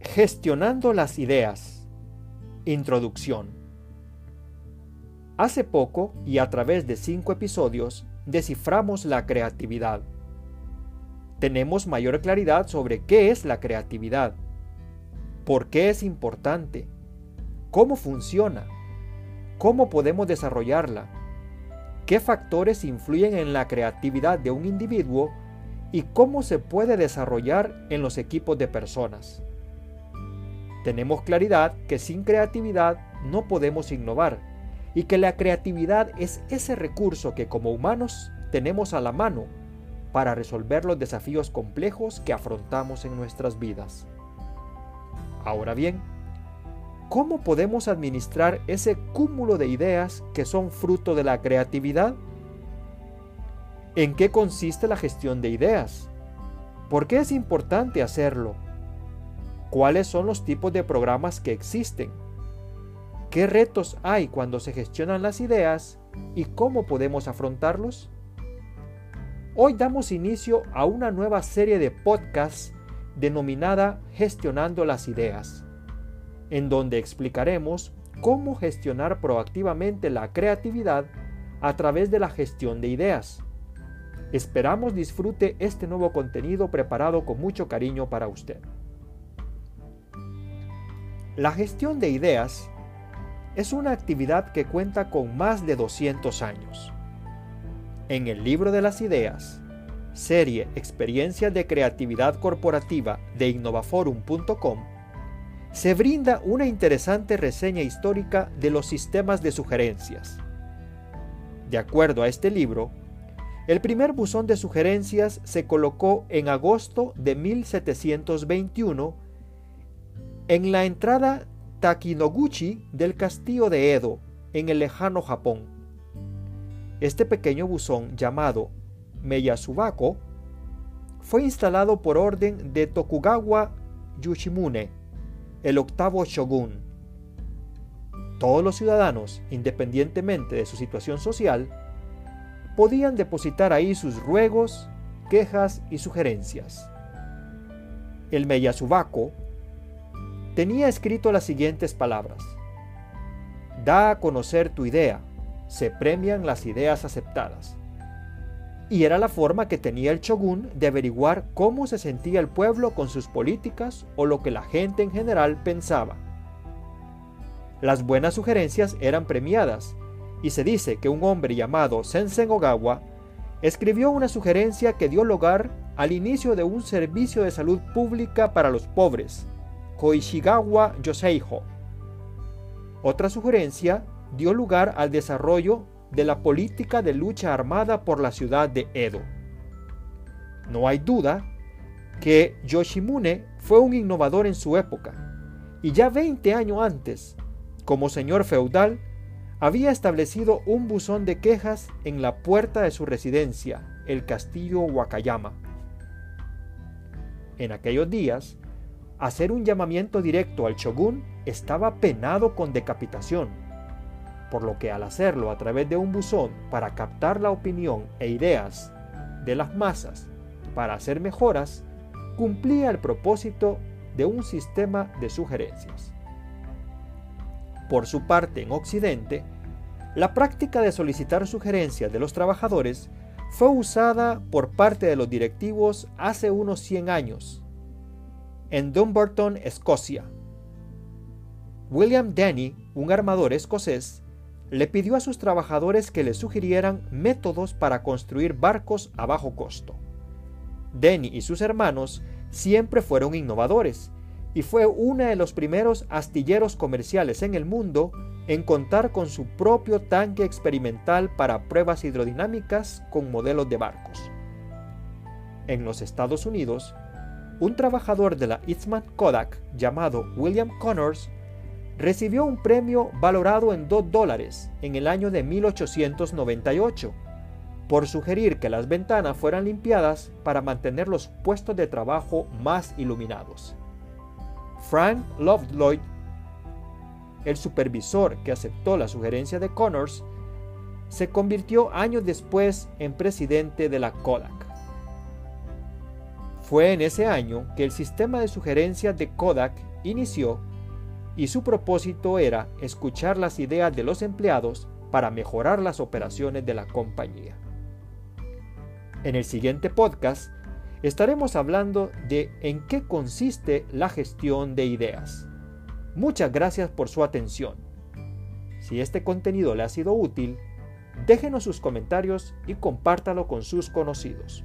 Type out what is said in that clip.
Gestionando las ideas. Introducción. Hace poco y a través de cinco episodios desciframos la creatividad. Tenemos mayor claridad sobre qué es la creatividad, por qué es importante, cómo funciona, cómo podemos desarrollarla, qué factores influyen en la creatividad de un individuo y cómo se puede desarrollar en los equipos de personas. Tenemos claridad que sin creatividad no podemos innovar y que la creatividad es ese recurso que como humanos tenemos a la mano para resolver los desafíos complejos que afrontamos en nuestras vidas. Ahora bien, ¿cómo podemos administrar ese cúmulo de ideas que son fruto de la creatividad? ¿En qué consiste la gestión de ideas? ¿Por qué es importante hacerlo? ¿Cuáles son los tipos de programas que existen? ¿Qué retos hay cuando se gestionan las ideas y cómo podemos afrontarlos? Hoy damos inicio a una nueva serie de podcasts denominada Gestionando las Ideas, en donde explicaremos cómo gestionar proactivamente la creatividad a través de la gestión de ideas. Esperamos disfrute este nuevo contenido preparado con mucho cariño para usted. La gestión de ideas es una actividad que cuenta con más de 200 años. En el libro de las ideas, serie Experiencias de Creatividad Corporativa de innovaforum.com, se brinda una interesante reseña histórica de los sistemas de sugerencias. De acuerdo a este libro, el primer buzón de sugerencias se colocó en agosto de 1721 en la entrada Takinoguchi del castillo de Edo, en el lejano Japón. Este pequeño buzón llamado Meyasubako fue instalado por orden de Tokugawa Yoshimune, el octavo shogun. Todos los ciudadanos, independientemente de su situación social, podían depositar ahí sus ruegos, quejas y sugerencias. El Meyasubako tenía escrito las siguientes palabras. Da a conocer tu idea, se premian las ideas aceptadas. Y era la forma que tenía el shogun de averiguar cómo se sentía el pueblo con sus políticas o lo que la gente en general pensaba. Las buenas sugerencias eran premiadas, y se dice que un hombre llamado Sensen Ogawa escribió una sugerencia que dio lugar al inicio de un servicio de salud pública para los pobres, Koishigawa Yoseiho. Otra sugerencia dio lugar al desarrollo de la política de lucha armada por la ciudad de Edo. No hay duda que Yoshimune fue un innovador en su época, y ya 20 años antes, como señor feudal, había establecido un buzón de quejas en la puerta de su residencia, el castillo Wakayama. En aquellos días, hacer un llamamiento directo al shogun estaba penado con decapitación, por lo que al hacerlo a través de un buzón para captar la opinión e ideas de las masas para hacer mejoras, cumplía el propósito de un sistema de sugerencias. Por su parte, en Occidente, la práctica de solicitar sugerencias de los trabajadores fue usada por parte de los directivos hace unos 100 años en Dumbarton, Escocia. William Denny, un armador escocés, le pidió a sus trabajadores que le sugirieran métodos para construir barcos a bajo costo. Denny y sus hermanos siempre fueron innovadores y fue uno de los primeros astilleros comerciales en el mundo en contar con su propio tanque experimental para pruebas hidrodinámicas con modelos de barcos. En los Estados Unidos, un trabajador de la Eastman Kodak llamado William Connors recibió un premio valorado en 2 dólares en el año de 1898 por sugerir que las ventanas fueran limpiadas para mantener los puestos de trabajo más iluminados. Frank Loveloy, el supervisor que aceptó la sugerencia de Connors, se convirtió años después en presidente de la Kodak. Fue en ese año que el sistema de sugerencias de Kodak inició y su propósito era escuchar las ideas de los empleados para mejorar las operaciones de la compañía. En el siguiente podcast estaremos hablando de en qué consiste la gestión de ideas. Muchas gracias por su atención. Si este contenido le ha sido útil, déjenos sus comentarios y compártalo con sus conocidos.